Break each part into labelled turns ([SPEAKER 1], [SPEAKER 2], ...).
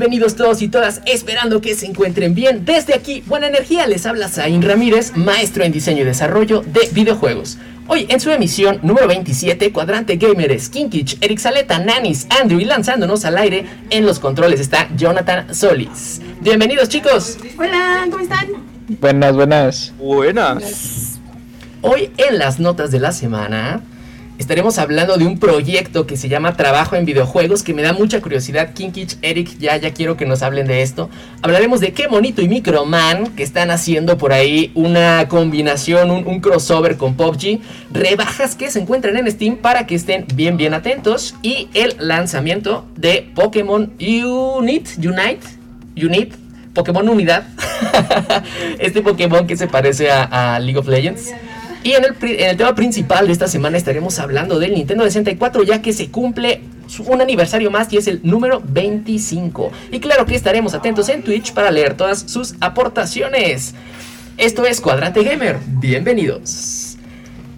[SPEAKER 1] Bienvenidos todos y todas, esperando que se encuentren bien. Desde aquí, Buena Energía, les habla Zain Ramírez, maestro en diseño y desarrollo de videojuegos. Hoy en su emisión número 27, Cuadrante Gamer, Skinkich, Eric Saleta, Nanis, Andrew y lanzándonos al aire en los controles está Jonathan Solis. Bienvenidos chicos.
[SPEAKER 2] Hola, ¿cómo están?
[SPEAKER 3] Buenas, buenas.
[SPEAKER 4] Buenas.
[SPEAKER 1] Hoy en las notas de la semana estaremos hablando de un proyecto que se llama Trabajo en Videojuegos, que me da mucha curiosidad. Kinkich, Eric, ya, ya quiero que nos hablen de esto. Hablaremos de Qué Monito y Microman, que están haciendo por ahí una combinación, un, crossover con PUBG. Rebajas que se encuentran en Steam para que estén bien, bien atentos. Y el lanzamiento de Pokémon Unite, Unite, Unite, Pokémon Unidad. este Pokémon que se parece a League of Legends. Y en el, tema principal de esta semana estaremos hablando del Nintendo 64 ya que se cumple un aniversario más y es el número 25. Y claro que estaremos atentos en Twitch para leer todas sus aportaciones. Esto es Cuadrante Gamer, bienvenidos.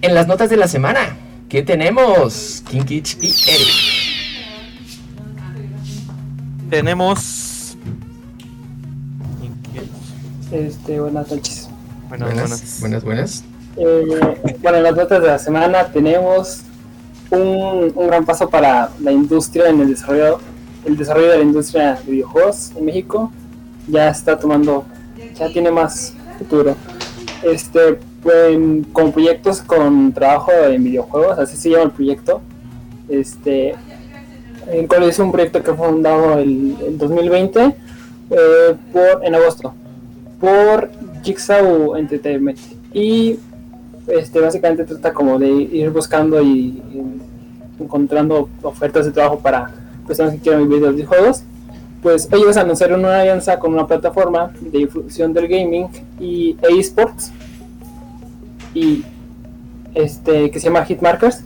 [SPEAKER 1] En las notas de la semana, ¿qué tenemos? Kinkich y Eric.
[SPEAKER 4] Tenemos...
[SPEAKER 3] Este, buenas noches.
[SPEAKER 1] buenas, buenas. buenas. buenas.
[SPEAKER 3] Eh, bueno, en las notas de la semana tenemos un, gran paso para la industria en el desarrollo, el desarrollo de la industria de videojuegos en México. Ya está tomando, ya tiene más futuro. Este, con proyectos con trabajo en videojuegos, así se llama el proyecto. Este, el cual es un proyecto que fue fundado el, el 2020 eh, por, en agosto por Jigsaw Entertainment y este, básicamente trata como de ir buscando y, encontrando ofertas de trabajo para personas que quieran vivir de los videojuegos. Pues ellos anunciaron una alianza con una plataforma de difusión del gaming y esports y este que se llama Hitmarkers.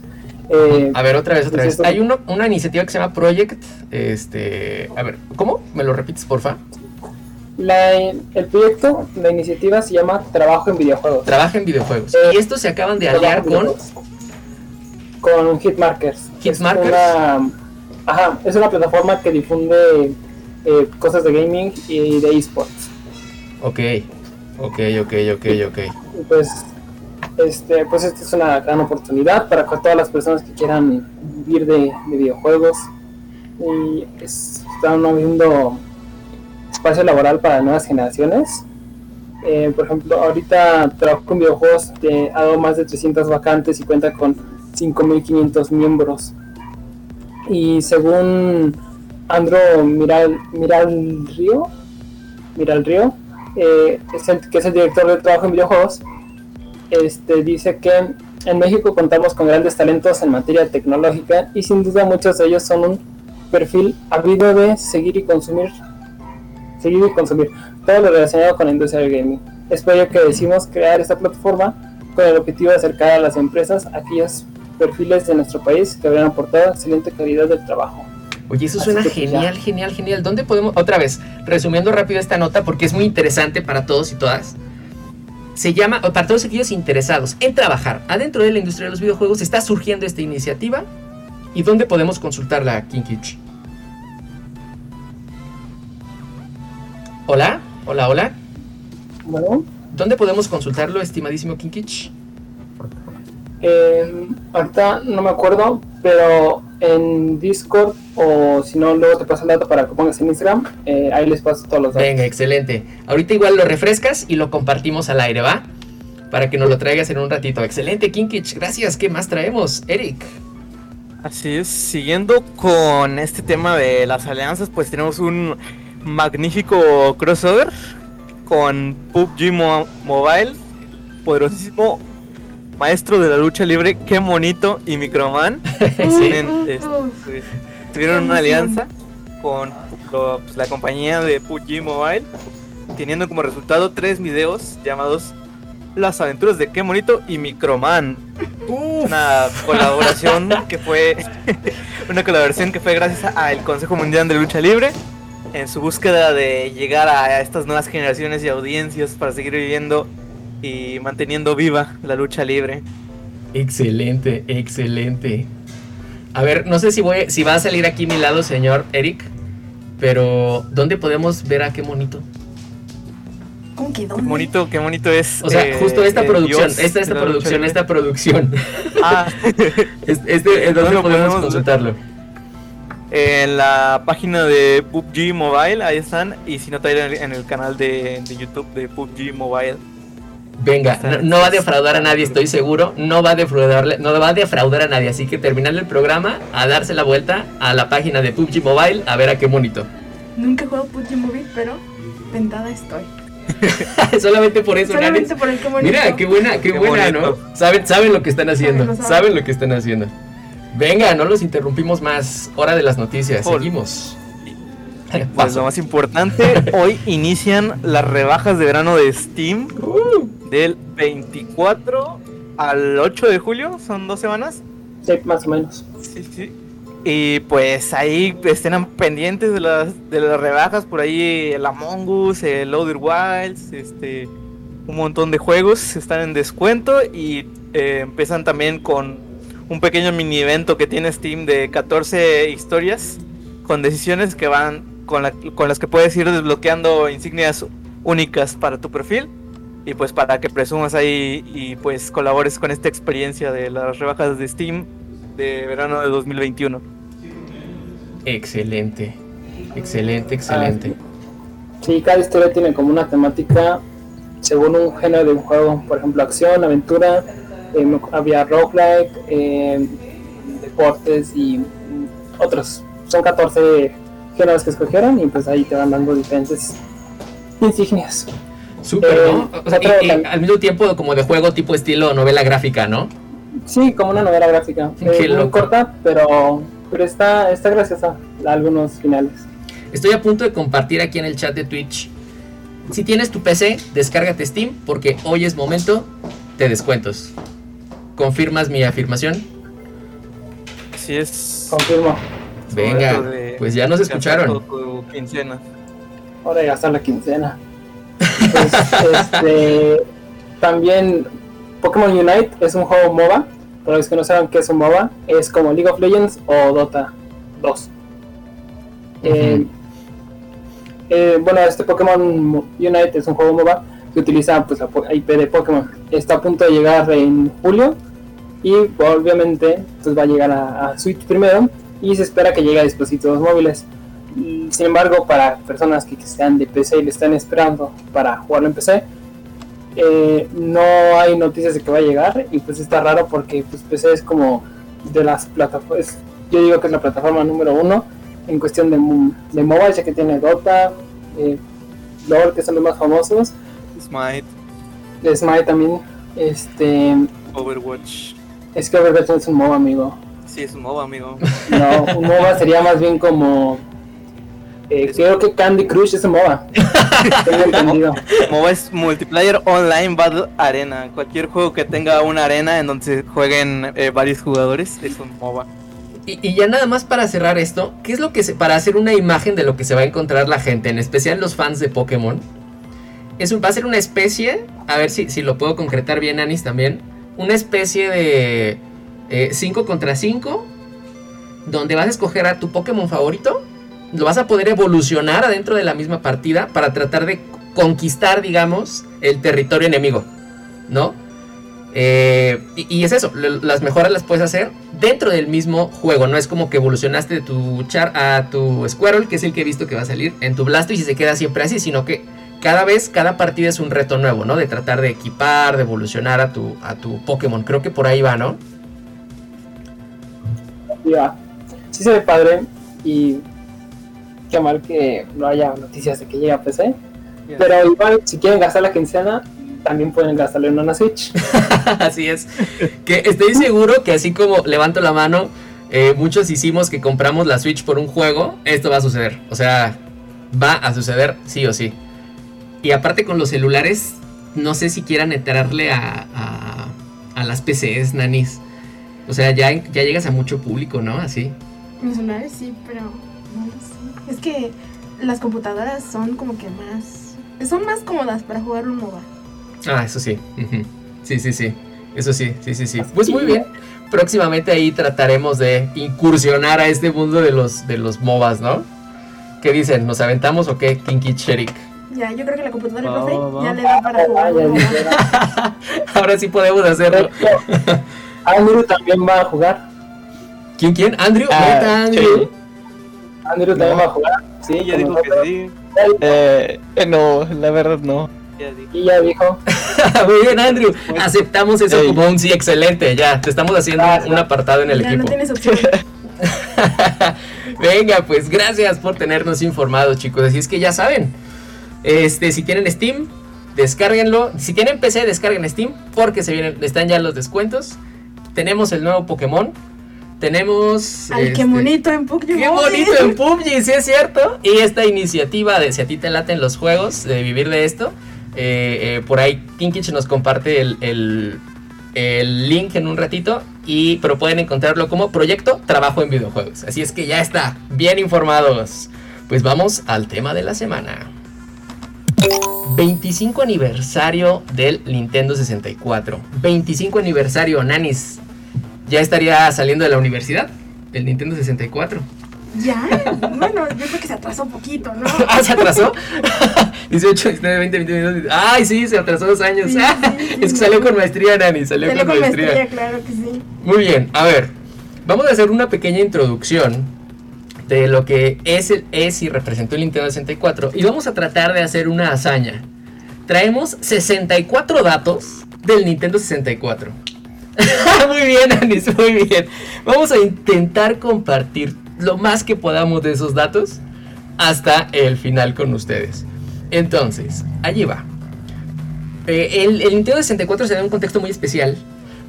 [SPEAKER 1] Eh, a ver, otra vez, otra vez. Hay una iniciativa que se llama Project. Este, a ver, ¿cómo? ¿Me lo repites, porfa?
[SPEAKER 3] La, el proyecto, la iniciativa se llama Trabajo en Videojuegos.
[SPEAKER 1] Trabajo en Videojuegos. Eh, y estos se acaban de aliar con...
[SPEAKER 3] Con Hitmarkers.
[SPEAKER 1] Hitmarkers.
[SPEAKER 3] Es una, ajá, es una plataforma que difunde eh, cosas de gaming y de esports.
[SPEAKER 1] Ok, ok, ok, ok, ok.
[SPEAKER 3] Pues, este, pues esta es una gran oportunidad para todas las personas que quieran vivir de, de videojuegos. Y están viendo espacio laboral para nuevas generaciones. Eh, por ejemplo, ahorita trabajo con videojuegos, ha dado más de 300 vacantes y cuenta con 5.500 miembros. Y según Andro Miral, Miral Río, Miral Río eh, que es el director de trabajo en videojuegos, este, dice que en México contamos con grandes talentos en materia tecnológica y sin duda muchos de ellos son un perfil habido de seguir y consumir seguir y consumir todo lo relacionado con la industria del gaming. Es por ello que decimos crear esta plataforma con el objetivo de acercar a las empresas a aquellos perfiles de nuestro país que habrían aportado excelente calidad del trabajo.
[SPEAKER 1] Oye, eso suena pues, genial, genial, genial. ¿Dónde podemos, otra vez, resumiendo rápido esta nota porque es muy interesante para todos y todas? Se llama, para todos aquellos interesados en trabajar adentro de la industria de los videojuegos, está surgiendo esta iniciativa. ¿Y dónde podemos consultarla, Kinkich? Hola, hola, hola.
[SPEAKER 3] Bueno.
[SPEAKER 1] ¿Dónde podemos consultarlo, estimadísimo Kinkich?
[SPEAKER 3] Eh, ahorita no me acuerdo, pero en Discord o si no, luego te paso el dato para que pongas en Instagram. Eh, ahí les paso todos los datos.
[SPEAKER 1] Venga, excelente. Ahorita igual lo refrescas y lo compartimos al aire, ¿va? Para que nos lo traigas en un ratito. Excelente, Kinkich. Gracias. ¿Qué más traemos, Eric?
[SPEAKER 4] Así es, siguiendo con este tema de las alianzas, pues tenemos un magnífico crossover con PUBG Mobile, poderosísimo maestro de la lucha libre, qué bonito, y Microman. Este, tuvieron una alianza con pues, la compañía de PUBG Mobile teniendo como resultado tres videos llamados Las aventuras de Qué Monito y Microman. Una colaboración que fue una colaboración que fue gracias al Consejo Mundial de Lucha Libre en su búsqueda de llegar a estas nuevas generaciones y audiencias para seguir viviendo y manteniendo viva la lucha libre.
[SPEAKER 1] Excelente, excelente. A ver, no sé si voy, si va a salir aquí mi lado, señor Eric, pero ¿dónde podemos ver a qué monito?
[SPEAKER 2] ¿Cómo que
[SPEAKER 4] Qué bonito, qué bonito es.
[SPEAKER 1] O sea,
[SPEAKER 4] eh,
[SPEAKER 1] justo esta producción,
[SPEAKER 4] dios
[SPEAKER 1] esta, esta producción, esta producción.
[SPEAKER 4] Ah,
[SPEAKER 1] Este, este, ¿en dónde podemos- consultarlo?
[SPEAKER 4] En la página de PUBG Mobile, ahí están. Y si no, también en el, en el canal de, de YouTube de PUBG Mobile.
[SPEAKER 1] Venga, no, no va a defraudar a nadie, estoy seguro. No va a defraudarle, no va a defraudar a nadie. Así que terminando el programa, a darse la vuelta a la página de PUBG Mobile a ver a qué monito.
[SPEAKER 2] Nunca he jugado PUBG Mobile, pero tentada estoy.
[SPEAKER 1] Solamente por eso,
[SPEAKER 2] Solamente por el que bonito.
[SPEAKER 1] Mira, qué buena, qué,
[SPEAKER 4] Qué
[SPEAKER 1] buena, ¿no?
[SPEAKER 4] bonito.
[SPEAKER 1] Saben, saben lo que están haciendo.
[SPEAKER 2] Saben, lo
[SPEAKER 1] Saben,
[SPEAKER 2] saben.
[SPEAKER 1] lo que están haciendo. Venga, no los interrumpimos más. Hora de las noticias.
[SPEAKER 4] Por-
[SPEAKER 1] Seguimos.
[SPEAKER 4] Pues
[SPEAKER 1] Paso.
[SPEAKER 4] lo más importante, hoy inician las rebajas de verano de Steam
[SPEAKER 1] Uh,
[SPEAKER 4] del 24 al 8 de julio, son dos semanas.
[SPEAKER 3] Sí, más o menos.
[SPEAKER 4] Sí, sí. Y pues ahí estén pendientes de las, de las rebajas, por ahí el Among Us, el Outer Wilds, este, un montón de juegos están en descuento y eh, empiezan también con un pequeño mini evento que tiene Steam de 14 historias con decisiones que van con, la- con las que puedes ir desbloqueando insignias únicas para tu perfil y pues para que presumas ahí y pues colabores con esta experiencia de las rebajas de Steam de verano de 2021.
[SPEAKER 1] excelente. Excelente, excelente.
[SPEAKER 3] Sí, cada historia tiene como una temática según un género de un juego. Por ejemplo, acción, aventura, eh, había roguelike, eh, deportes y otros. Son 14 géneros que escogieron y pues ahí te van dando diferentes insignias.
[SPEAKER 1] Súper,
[SPEAKER 3] Eh,
[SPEAKER 1] ¿no? O sea, y- al mismo tiempo como de juego tipo estilo novela gráfica, ¿no?
[SPEAKER 3] Sí, como una novela gráfica.
[SPEAKER 1] Qué
[SPEAKER 3] Eh, muy
[SPEAKER 1] loco.
[SPEAKER 3] corta, pero, pero está, está graciosa. Algunos finales.
[SPEAKER 1] Estoy a punto de compartir aquí en el chat de Twitch. Si tienes tu PC, descárgate Steam porque hoy es momento de descuentos. ¿Confirmas mi afirmación?
[SPEAKER 4] Así es.
[SPEAKER 3] Confirmo.
[SPEAKER 1] Venga, pues ya nos escucharon.
[SPEAKER 4] tu- quincena.
[SPEAKER 3] Hora de gastar la quincena. Pues, este, también Pokémon Unite es un juego MOBA. Para los que no saben qué es un MOBA, es como League of Legends o Dota 2. Eh, eh, bueno, este Pokémon Mo- Unite es un juego MOBA que utiliza pues, la IP de Pokémon. Está a punto de llegar en julio y obviamente pues, va a llegar a, a Switch primero y se espera que llegue a dispositivos móviles. Mm, Sin embargo, para personas que, que sean de PC y le están esperando para jugarlo en PC, eh, no hay noticias de que va a llegar y pues está raro porque pues PC es como de las plataformas, yo digo que es la plataforma número uno en cuestión de, de mobile, ya que tiene Dota, eh, LOL, que son los más famosos,
[SPEAKER 4] Smite,
[SPEAKER 3] Smite también, este,
[SPEAKER 4] Overwatch.
[SPEAKER 3] Es que Overwatch no es un MOBA, amigo.
[SPEAKER 4] Sí, es un MOBA, amigo.
[SPEAKER 3] No, un MOBA sería más bien como, eh, creo que Candy Crush es un MOBA, tengo entendido.
[SPEAKER 4] MOBA es Multiplayer Online Battle Arena. Cualquier juego que tenga una arena en donde se jueguen eh, varios jugadores es un MOBA.
[SPEAKER 1] Y, y ya nada más para cerrar esto, ¿qué es lo que se, para hacer una imagen de lo que se va a encontrar la gente, en especial los fans de Pokémon? Es un, va a ser una especie, a ver si, si lo puedo concretar bien, Anis, también. Una especie de 5 contra 5, donde vas a escoger a tu Pokémon favorito, lo vas a poder evolucionar adentro de la misma partida para tratar de conquistar, digamos, el territorio enemigo, ¿no? Eh, y, es eso, las mejoras las puedes hacer dentro del mismo juego. No es como que evolucionaste tu char a tu Squirrel, que es el que he visto que va a salir en tu Blastoise y se queda siempre así, sino que cada vez, cada partida es un reto nuevo, ¿no? De tratar de equipar, de evolucionar a tu, a tu Pokémon. Creo que por ahí va, ¿no?
[SPEAKER 3] Ya. Sí se ve padre y qué mal que no haya noticias de que llegue a PC. Pero igual, si quieren gastar la quincena, también pueden gastarle en una Switch.
[SPEAKER 1] así es. Que estoy seguro que así como levanto la mano, eh, muchos hicimos que compramos la Switch por un juego, esto va a suceder. O sea, va a suceder sí o sí. Y aparte con los celulares, no sé si quieran entrarle a, a, a las PCs, nanis. O sea, ya, ya llegas a mucho público, ¿no? Así.
[SPEAKER 2] Los celulares sí, pero no lo sé. Es que las computadoras son como que más... Son más cómodas para jugar un MOBA.
[SPEAKER 1] Ah, eso sí. Sí, sí, sí. Eso sí, sí, sí, sí. Pues muy bien. Próximamente ahí trataremos de incursionar a este mundo de los, de los MOBAs, ¿no? ¿Qué dicen? ¿Nos aventamos o qué? Kinky Sherik.
[SPEAKER 2] Ya, yo creo que la computadora del profe
[SPEAKER 4] va, va.
[SPEAKER 2] ya le da para jugar MOBA.
[SPEAKER 3] dijera.
[SPEAKER 1] Ahora sí podemos hacerlo.
[SPEAKER 3] Andrew también va a jugar.
[SPEAKER 1] ¿Quién, quién? ¿Andrew?
[SPEAKER 5] Ah,
[SPEAKER 1] ¿Neta, Andrew?
[SPEAKER 5] sí.
[SPEAKER 3] Andrew también va a jugar. Sí,
[SPEAKER 5] ya dijo que sí. Eh, eh, no, la verdad no.
[SPEAKER 4] Ya dijo.
[SPEAKER 3] Y ya dijo.
[SPEAKER 1] Muy bien, Andrew. Aceptamos eso
[SPEAKER 5] Ey.
[SPEAKER 1] como un sí excelente. Ya, te estamos haciendo
[SPEAKER 3] Ah,
[SPEAKER 1] un apartado en el
[SPEAKER 2] ya
[SPEAKER 1] equipo.
[SPEAKER 2] no tienes opción.
[SPEAKER 1] Venga, pues gracias por tenernos informados, chicos. Así es que ya saben. Este, si tienen Steam, descárguenlo. Si tienen PC, descarguen Steam porque se vienen, están ya los descuentos. Tenemos el nuevo Pokémon. Tenemos.
[SPEAKER 2] Ay, qué
[SPEAKER 1] este,
[SPEAKER 2] bonito en PUBG.
[SPEAKER 1] Qué bonito en PUBG, sí es cierto. Y esta iniciativa de si a ti te laten los juegos, de vivir de esto, eh, eh, por ahí Kinkich nos comparte el, el- el link en un ratito. Y, pero pueden encontrarlo como Proyecto Trabajo en Videojuegos. Así es que ya está, bien informados. Pues vamos al tema de la semana. 25 aniversario del Nintendo 64. 25 aniversario, Nanis. Ya estaría saliendo de la universidad, el Nintendo 64.
[SPEAKER 2] Ya, bueno, yo creo que se atrasó un poquito, ¿no?
[SPEAKER 1] Ah, se atrasó. 18, 19, 20, 21, 22. Ay, sí, se atrasó dos años.
[SPEAKER 2] Sí,
[SPEAKER 1] Ah,
[SPEAKER 2] sí, sí,
[SPEAKER 1] es que
[SPEAKER 2] sí.
[SPEAKER 1] salió con maestría, Nani. Salió,
[SPEAKER 2] Salió
[SPEAKER 1] con,
[SPEAKER 2] con
[SPEAKER 1] maestría.
[SPEAKER 2] maestría, claro que sí.
[SPEAKER 1] Muy bien, a ver. Vamos a hacer una pequeña introducción de lo que es, es y representó el Nintendo 64. Y vamos a tratar de hacer una hazaña. Traemos 64 datos del Nintendo 64. muy bien, Anis, muy bien. Vamos a intentar compartir lo más que podamos de esos datos hasta el final con ustedes. Entonces, allí va. Eh, el, el Nintendo 64 se da un contexto muy especial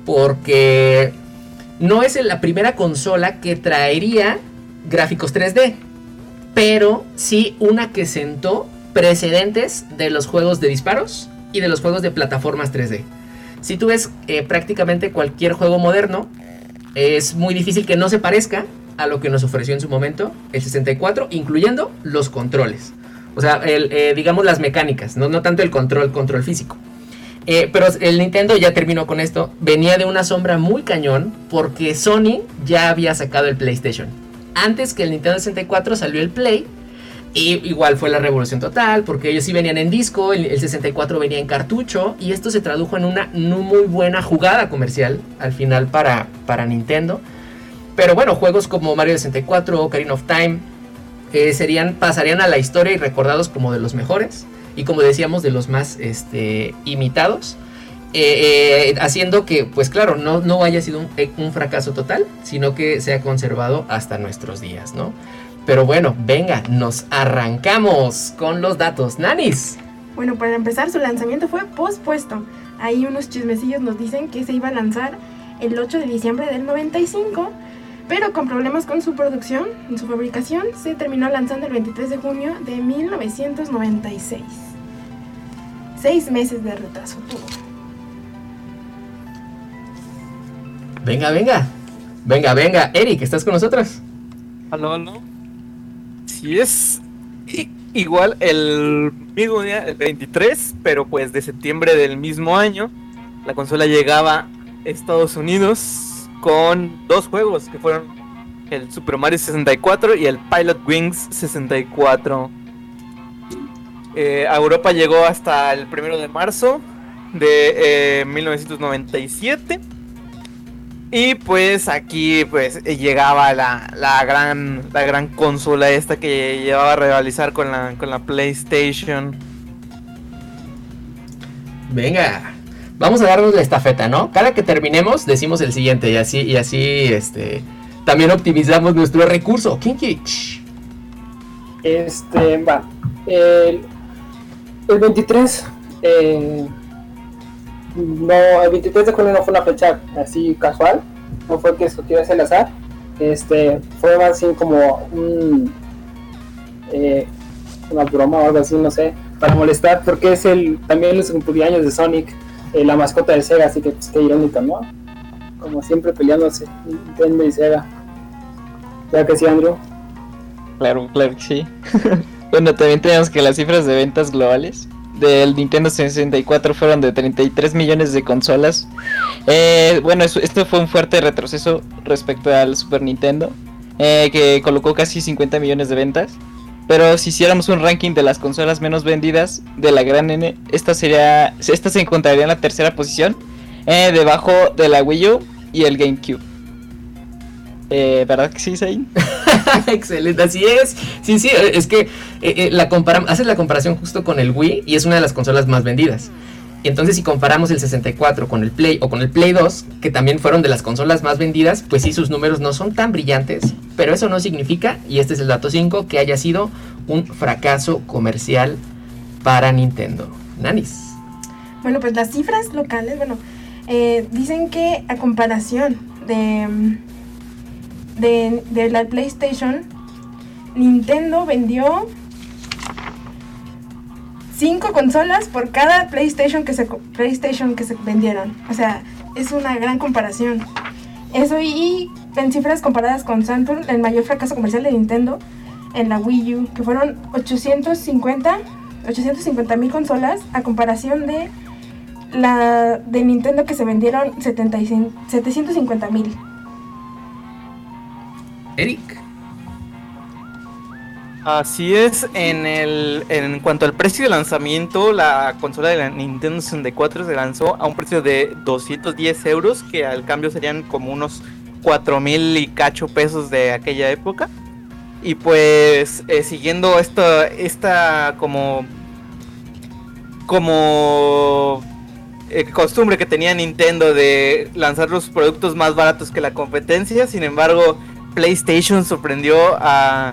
[SPEAKER 1] porque no es la primera consola que traería gráficos 3D, pero sí una que sentó precedentes de los juegos de disparos y de los juegos de plataformas 3D. Si tú ves eh, prácticamente cualquier juego moderno, es muy difícil que no se parezca a lo que nos ofreció en su momento el 64, incluyendo los controles. O sea, eh, digamos las mecánicas, no, no tanto el control, control físico. Eh, pero el Nintendo ya terminó con esto. Venía de una sombra muy cañón porque Sony ya había sacado el PlayStation. Antes que el Nintendo 64 salió el Play. Y igual fue la revolución total porque ellos sí venían en disco, el, el 64 venía en cartucho y esto se tradujo en una no muy buena jugada comercial al final para, para Nintendo. Pero bueno, juegos como Mario 64, Ocarina of Time eh, serían, pasarían a la historia y recordados como de los mejores y como decíamos de los más este, imitados. Eh, eh, haciendo que, pues claro, no, no haya sido un, eh, un fracaso total, sino que se ha conservado hasta nuestros días, ¿no? Pero bueno, venga, nos arrancamos con los datos. Nanis.
[SPEAKER 2] Bueno, para empezar, su lanzamiento fue pospuesto. Ahí unos chismecillos nos dicen que se iba a lanzar el 8 de diciembre del 95, pero con problemas con su producción, en su fabricación, se terminó lanzando el 23 de junio de 1996. Seis meses de retraso tuvo.
[SPEAKER 1] Venga, venga. Venga, venga. Eric, ¿estás con nosotros?
[SPEAKER 4] Aló, aló. Sí es igual el mismo día, el 23, pero pues de septiembre del mismo año, la consola llegaba a Estados Unidos con dos juegos que fueron el Super Mario 64 y el Pilot Wings 64. Eh, a Europa llegó hasta el primero de marzo de eh, 1997. Y pues aquí pues llegaba la, la gran la gran consola esta que llevaba a rivalizar con la con la PlayStation.
[SPEAKER 1] Venga. Vamos a darnos la estafeta, ¿no? Cada que terminemos decimos el siguiente y así y así este también optimizamos nuestro recurso. Kinky.
[SPEAKER 3] Este, va. El, el 23, eh, no, el 23 de junio no fue una fecha así casual, no fue que escogió ese al azar, este, fue más así como un, eh, una broma o algo así, no sé, para molestar, porque es el también los cumpleaños de Sonic, eh, la mascota de Sega, así que pues qué irónico, ¿no? Como siempre peleándose Nintendo y Sega. ¿Ya que sí, Andrew?
[SPEAKER 5] Claro, claro que sí. bueno, también tenemos que las cifras de ventas globales del Nintendo 64 fueron de 33 millones de consolas. Eh, bueno, esto fue un fuerte retroceso respecto al Super Nintendo, eh, que colocó casi 50 millones de ventas. Pero si hiciéramos un ranking de las consolas menos vendidas de la gran N, esta sería, esta se encontraría en la tercera posición, eh, debajo de la Wii U y el GameCube. Eh, ¿Verdad que sí, Zayn?
[SPEAKER 1] Excelente, así es. Sí, sí, es que eh, eh, la haces la comparación justo con el Wii y es una de las consolas más vendidas. Entonces, si comparamos el 64 con el Play o con el Play 2, que también fueron de las consolas más vendidas, pues sí, sus números no son tan brillantes, pero eso no significa, y este es el dato 5, que haya sido un fracaso comercial para Nintendo. Nanis.
[SPEAKER 2] Bueno, pues las cifras locales, bueno, dicen que a comparación de de, la PlayStation, Nintendo vendió 5 consolas por cada PlayStation que se PlayStation que se vendieron. O sea, es una gran comparación. Eso y en cifras comparadas con Saturn, el mayor fracaso comercial de Nintendo en la Wii U, que fueron 850 850 mil consolas a comparación de la de Nintendo que se vendieron 750 mil.
[SPEAKER 1] Eric.
[SPEAKER 4] Así es, en el en cuanto al precio de lanzamiento, la consola de la Nintendo 64 se lanzó a un precio de 210 euros, que al cambio serían como unos 4 mil y cacho pesos de aquella época. Y pues eh, siguiendo esta, esta como como eh, costumbre que tenía Nintendo de lanzar los productos más baratos que la competencia, sin embargo PlayStation sorprendió a,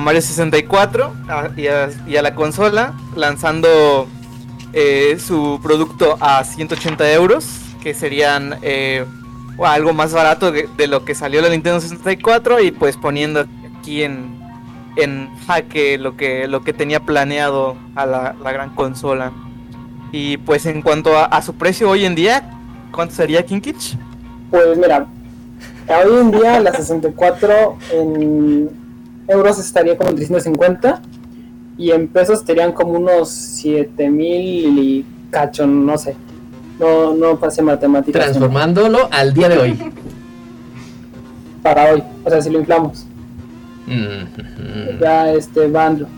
[SPEAKER 4] Mario 64 y, a, la consola lanzando eh, su producto a 180 euros, que serían eh, algo más barato de, lo que salió la Nintendo 64 y pues poniendo aquí en, en jaque lo que, lo que tenía planeado a la, gran consola. Y pues en cuanto a, su precio hoy en día, ¿cuánto sería Kinkich?
[SPEAKER 3] Pues mira, Hoy en día la 64 en euros estaría como en 350 y en pesos estarían como unos 7000 y cacho, no sé. No, no pasé matemáticas.
[SPEAKER 1] Transformándolo al día de hoy.
[SPEAKER 3] Para hoy, o sea, si lo inflamos. Mm-hmm. Ya, este, Bandro.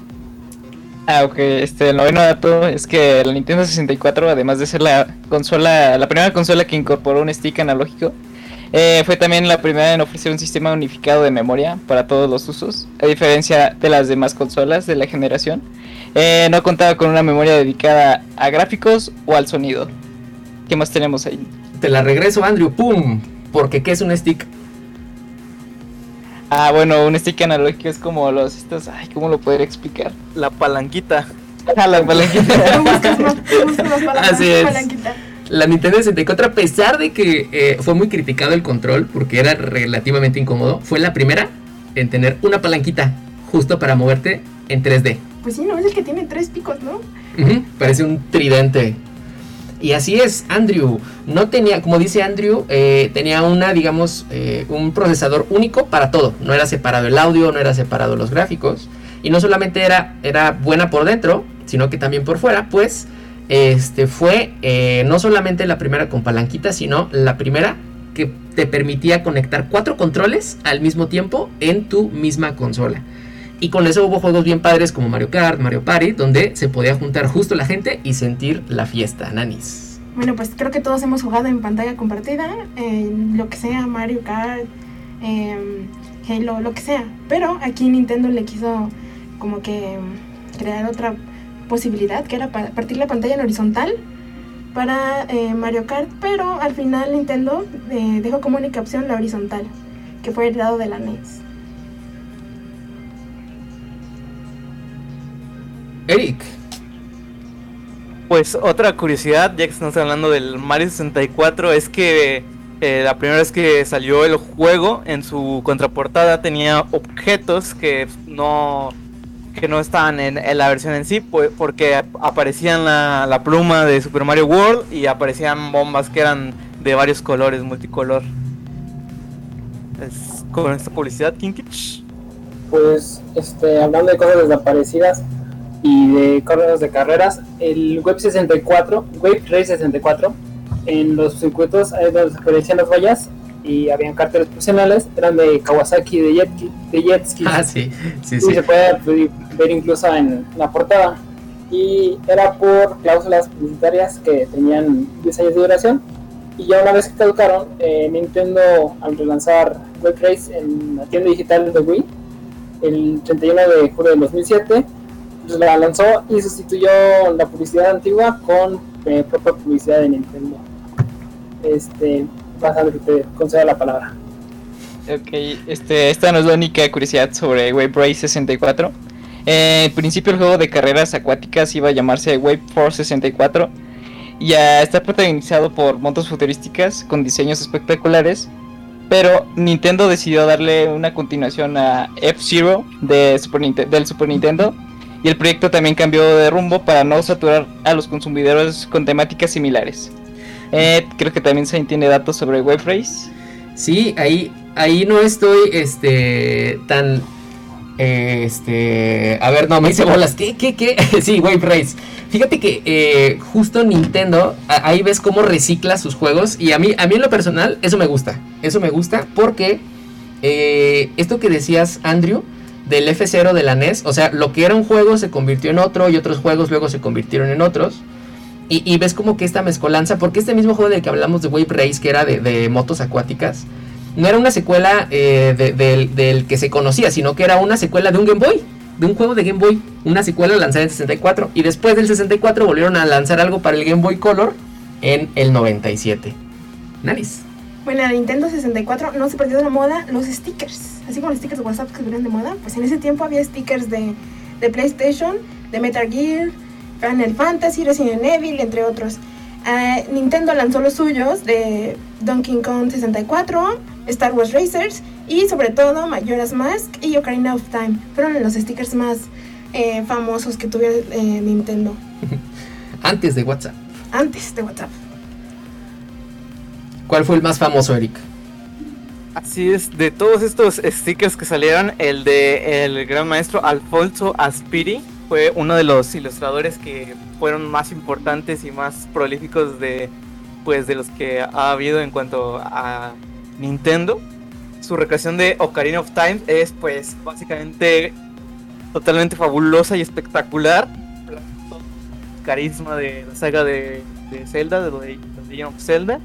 [SPEAKER 5] Ah, ok, este, el noveno dato es que la Nintendo 64, además de ser la consola, la primera consola que incorporó un stick analógico, eh, fue también la primera en ofrecer un sistema unificado de memoria para todos los usos, a diferencia de las demás consolas de la generación. Eh, no contaba con una memoria dedicada a gráficos o al sonido. ¿Qué más tenemos ahí?
[SPEAKER 1] Te la regreso, Andrew. ¡Pum! Porque ¿qué es un stick?
[SPEAKER 5] Ah, bueno, un stick analógico es como los estos. Ay, ¿cómo lo podría explicar?
[SPEAKER 4] La palanquita.
[SPEAKER 5] Ah, la palanquita.
[SPEAKER 1] Así es la Nintendo 64, a pesar de que eh, fue muy criticado el control porque era relativamente incómodo, fue la primera en tener una palanquita justo para moverte en 3D.
[SPEAKER 2] Pues sí, no es el que tiene tres picos, ¿no?
[SPEAKER 1] parece un tridente. Y así es, Andrew. No tenía, como dice Andrew, eh, tenía una, digamos, eh, un procesador único para todo. No era separado el audio, no era separado los gráficos. Y no solamente era, era buena por dentro, sino que también por fuera, pues este fue eh, no solamente la primera con palanquita, sino la primera que te permitía conectar cuatro controles al mismo tiempo en tu misma consola. Y con eso hubo juegos bien padres como Mario Kart, Mario Party, donde se podía juntar justo la gente y sentir la fiesta, Nanis.
[SPEAKER 2] Bueno, pues creo que todos hemos jugado en pantalla compartida, en lo que sea, Mario Kart, em, Halo, lo que sea. Pero aquí Nintendo le quiso como que crear otra posibilidad, que era para partir la pantalla en horizontal para eh, Mario Kart, pero al final Nintendo eh, dejó como única opción la horizontal, que fue heredado de la NES.
[SPEAKER 1] Eric.
[SPEAKER 4] Pues otra curiosidad, ya que estamos hablando del Mario 64, es que eh, la primera vez que salió el juego, en su contraportada tenía objetos que no que no estaban en, la versión en sí, pues, porque aparecían la, la pluma de Super Mario World y aparecían bombas que eran de varios colores, multicolor. Con esta publicidad, Kinkich.
[SPEAKER 3] Pues, este, hablando de cosas desaparecidas y de carreras de carreras, el Web 64, Wave Race 64, en los circuitos donde aparecían las vallas y habían carteles profesionales, eran de Kawasaki de jet, de jet skis.
[SPEAKER 1] Ah, sí, sí,
[SPEAKER 3] y
[SPEAKER 1] sí.
[SPEAKER 3] se puede ver incluso en la portada. Y era por cláusulas publicitarias que tenían 10 años de duración. Y ya una vez que caducaron, eh, Nintendo al relanzar Web Race en la tienda digital de Wii, el 31 de julio de 2007, pues la lanzó y sustituyó la publicidad antigua con eh, propia publicidad de Nintendo. Este, pasando que te conceda la palabra.
[SPEAKER 5] Ok, este, esta no es la única curiosidad sobre Wave Race 64. Eh, en principio el juego de carreras acuáticas iba a llamarse Wave Force 64 y a está protagonizado por motos futurísticas con diseños espectaculares, pero Nintendo decidió darle una continuación a F-Zero de del Super Nintendo y el proyecto también cambió de rumbo para no saturar a los consumidores con temáticas similares. Eh, creo que también Sain tiene datos sobre Wave Race.
[SPEAKER 1] Sí, ahí, ahí no estoy este tan este a ver no me hice bolas. Qué qué qué sí Wave Race. Fíjate que eh, justo Nintendo ahí ves cómo recicla sus juegos y a mí a mí en lo personal eso me gusta. Eso me gusta porque eh, esto que decías Andrew del F0 de la NES o sea lo que era un juego se convirtió en otro y otros juegos luego se convirtieron en otros y, ves como que esta mezcolanza, porque este mismo juego del que hablamos de Wave Race, que era de, motos acuáticas, no era una secuela eh, de- del, que se conocía, sino que era una secuela de un Game Boy, de un juego de Game Boy, una secuela lanzada en 64. Y después del 64 volvieron a lanzar algo para el Game Boy Color en el 97. Nice.
[SPEAKER 2] Bueno, en la Nintendo 64 no se perdió de la moda los stickers. Así como los stickers de WhatsApp que estuvieron de moda, pues en ese tiempo había stickers de PlayStation, de Metal Gear, Final Fantasy, Resident Evil, entre otros. Ah, Nintendo lanzó los suyos de Donkey Kong 64, Star Wars Racers y sobre todo Majora's Mask y Ocarina of Time. Fueron los stickers más eh, famosos que tuviera eh, Nintendo
[SPEAKER 1] Antes de WhatsApp.
[SPEAKER 2] antes de WhatsApp.
[SPEAKER 1] ¿Cuál fue el más famoso, Eric?
[SPEAKER 4] Así es, de todos estos stickers que salieron, el de el gran maestro Alfonso Aspiri fue uno de los ilustradores que fueron más importantes y más prolíficos de pues de los que ha habido en cuanto a Nintendo. Su recreación de Ocarina of Time es pues básicamente totalmente fabulosa y espectacular. Carisma de la saga de, Zelda, de, de Legend of Zelda.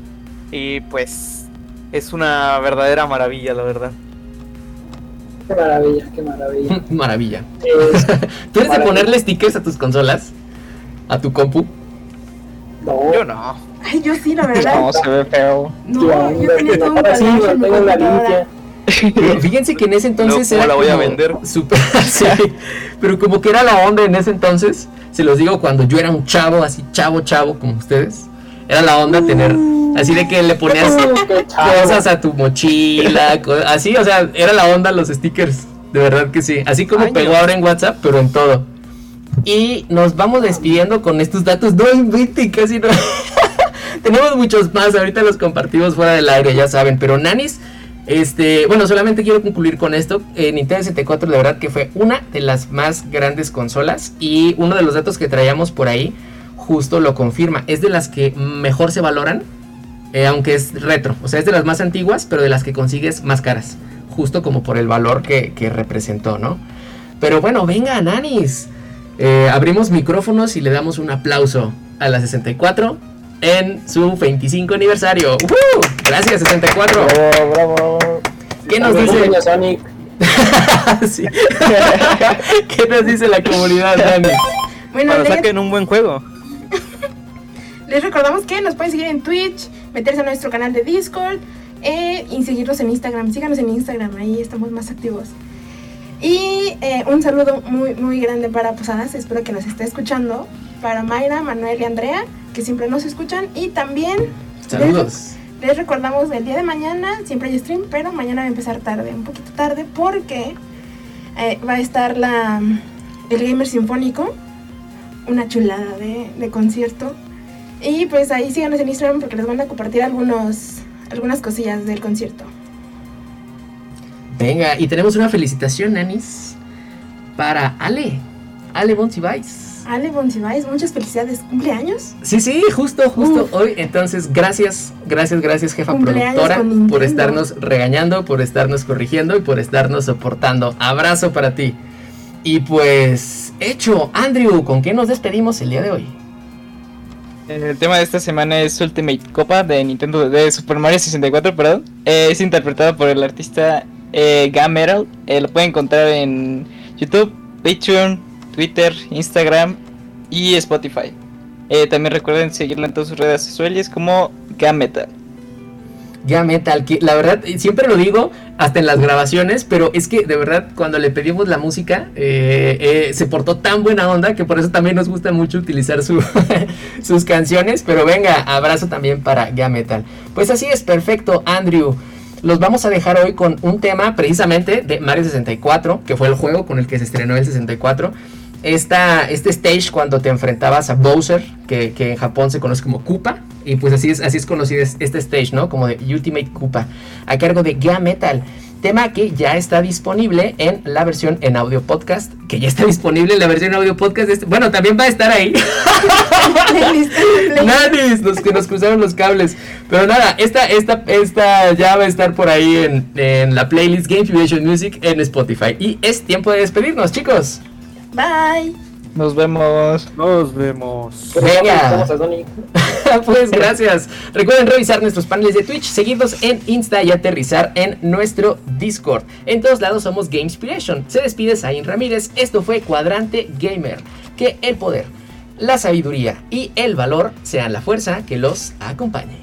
[SPEAKER 4] Y pues es una verdadera maravilla, la verdad.
[SPEAKER 3] Qué maravilla, qué maravilla.
[SPEAKER 1] Maravilla.
[SPEAKER 3] Es-
[SPEAKER 1] ¿Tú eres de
[SPEAKER 3] Maravilla.
[SPEAKER 1] ponerle stickers a tus consolas? ¿A tu compu?
[SPEAKER 3] no,
[SPEAKER 4] Yo no.
[SPEAKER 2] Ay, yo sí, la verdad.
[SPEAKER 5] No, se ve feo.
[SPEAKER 2] No, yo tenía todo un
[SPEAKER 3] ahora sí,
[SPEAKER 2] mi
[SPEAKER 3] tengo
[SPEAKER 2] computadora.
[SPEAKER 3] limpia.
[SPEAKER 1] Fíjense que en ese entonces
[SPEAKER 4] Luego,
[SPEAKER 1] era
[SPEAKER 4] ¿cómo la voy a vender?
[SPEAKER 1] super- sí, pero como que era la onda en ese entonces. Se los digo cuando yo era un chavo, así chavo, chavo como ustedes. Era la onda tener así de que le ponías cosas a tu mochila, así, o sea, era la onda los stickers. De verdad que sí. Así como
[SPEAKER 4] Años.
[SPEAKER 1] pegó ahora en WhatsApp, pero en todo. Y nos vamos despidiendo con estos datos. No inviten, casi no. Tenemos muchos más, ahorita los compartimos fuera del aire, ya saben. Pero Nanis, este, bueno, solamente quiero concluir con esto. Eh, Nintendo 64 de verdad que fue una de las más grandes consolas. Y uno de los datos que traíamos por ahí justo lo confirma. Es de las que mejor se valoran, eh, aunque es retro. O sea, es de las más antiguas, pero de las que consigues más caras. Justo como por el valor que, que representó, ¿no? Pero bueno, venga, Nanis. Eh, abrimos micrófonos y le damos un aplauso a la 64 en su 25 aniversario. ¡Woo! Gracias, 64.
[SPEAKER 3] Bravo, bravo.
[SPEAKER 1] ¿Qué nos dice?
[SPEAKER 3] Sonic.
[SPEAKER 1] ¿Qué nos dice la comunidad, Nanis?
[SPEAKER 2] Bueno,
[SPEAKER 4] Cuando
[SPEAKER 2] les,
[SPEAKER 4] saquen un buen juego.
[SPEAKER 2] les recordamos que nos pueden seguir en Twitch, meterse a nuestro canal de Discord eh, y seguirnos en Instagram. Síganos en Instagram, ahí estamos más activos. Y eh, un saludo muy, muy grande para Posadas, espero que nos esté escuchando. Para Mayra, Manuel y Andrea, que siempre nos escuchan. Y también
[SPEAKER 1] Saludos.
[SPEAKER 2] les recordamos el día de mañana, siempre hay stream, pero mañana va a empezar tarde, un poquito tarde, porque eh, va a estar la, el Gamer Sinfónico, una chulada de, de concierto. Y pues ahí síganos en Instagram porque les van a compartir algunos, algunas cosillas del concierto.
[SPEAKER 1] Venga, y tenemos una felicitación, Nanis, para Ale. Ale Monsiváis.
[SPEAKER 2] Ale Monsiváis, muchas felicidades. ¿Cumpleaños?
[SPEAKER 1] Sí, sí, justo, justo
[SPEAKER 2] Uf.
[SPEAKER 1] hoy. Entonces, gracias, gracias, gracias, jefa productora, por estarnos regañando, por estarnos corrigiendo y por estarnos soportando. Abrazo para ti. Y pues, hecho, Andrew, ¿con qué nos despedimos el día de hoy?
[SPEAKER 5] El tema de esta semana es Ultimate Copa de Nintendo de Super Mario 64, perdón. Eh, es interpretado por el artista eh, Gameral. Eh, lo pueden encontrar en YouTube, Patreon, Twitter, Instagram y Spotify. Eh, también recuerden seguirlo en todas sus redes sociales como Gametal.
[SPEAKER 1] Ya Metal, que la verdad, siempre lo digo, hasta en las grabaciones, pero es que de verdad cuando le pedimos la música, eh, eh, se portó tan buena onda que por eso también nos gusta mucho utilizar su- sus canciones. Pero venga, abrazo también para Ya Metal. Pues así es, perfecto, Andrew. Los vamos a dejar hoy con un tema precisamente de Mario 64, que fue el juego con el que se estrenó el 64. Esta, este stage cuando te enfrentabas a Bowser, que, que en Japón se conoce como Koopa, y pues así es, así es conocido es- este stage, ¿no? Como de Ultimate Koopa, a cargo de Gea Metal. Tema que ya está disponible en la versión en audio podcast, que ya está disponible en la versión audio podcast. de este- bueno, también va a estar ahí. Nadie, los que nos cruzaron los cables. Pero nada, esta, esta, esta ya va a estar por ahí en, en la playlist Game Fusion Music en Spotify. Y es tiempo de despedirnos, chicos.
[SPEAKER 2] Bye.
[SPEAKER 5] Nos vemos.
[SPEAKER 4] Nos vemos.
[SPEAKER 1] Venga. Pues gracias. Recuerden revisar nuestros paneles de Twitch, seguirnos en Insta y aterrizar en nuestro Discord. En todos lados somos Gamespiration. Se despide Zain Ramírez. Esto fue Cuadrante Gamer. Que el poder, la sabiduría y el valor sean la fuerza que los acompañe.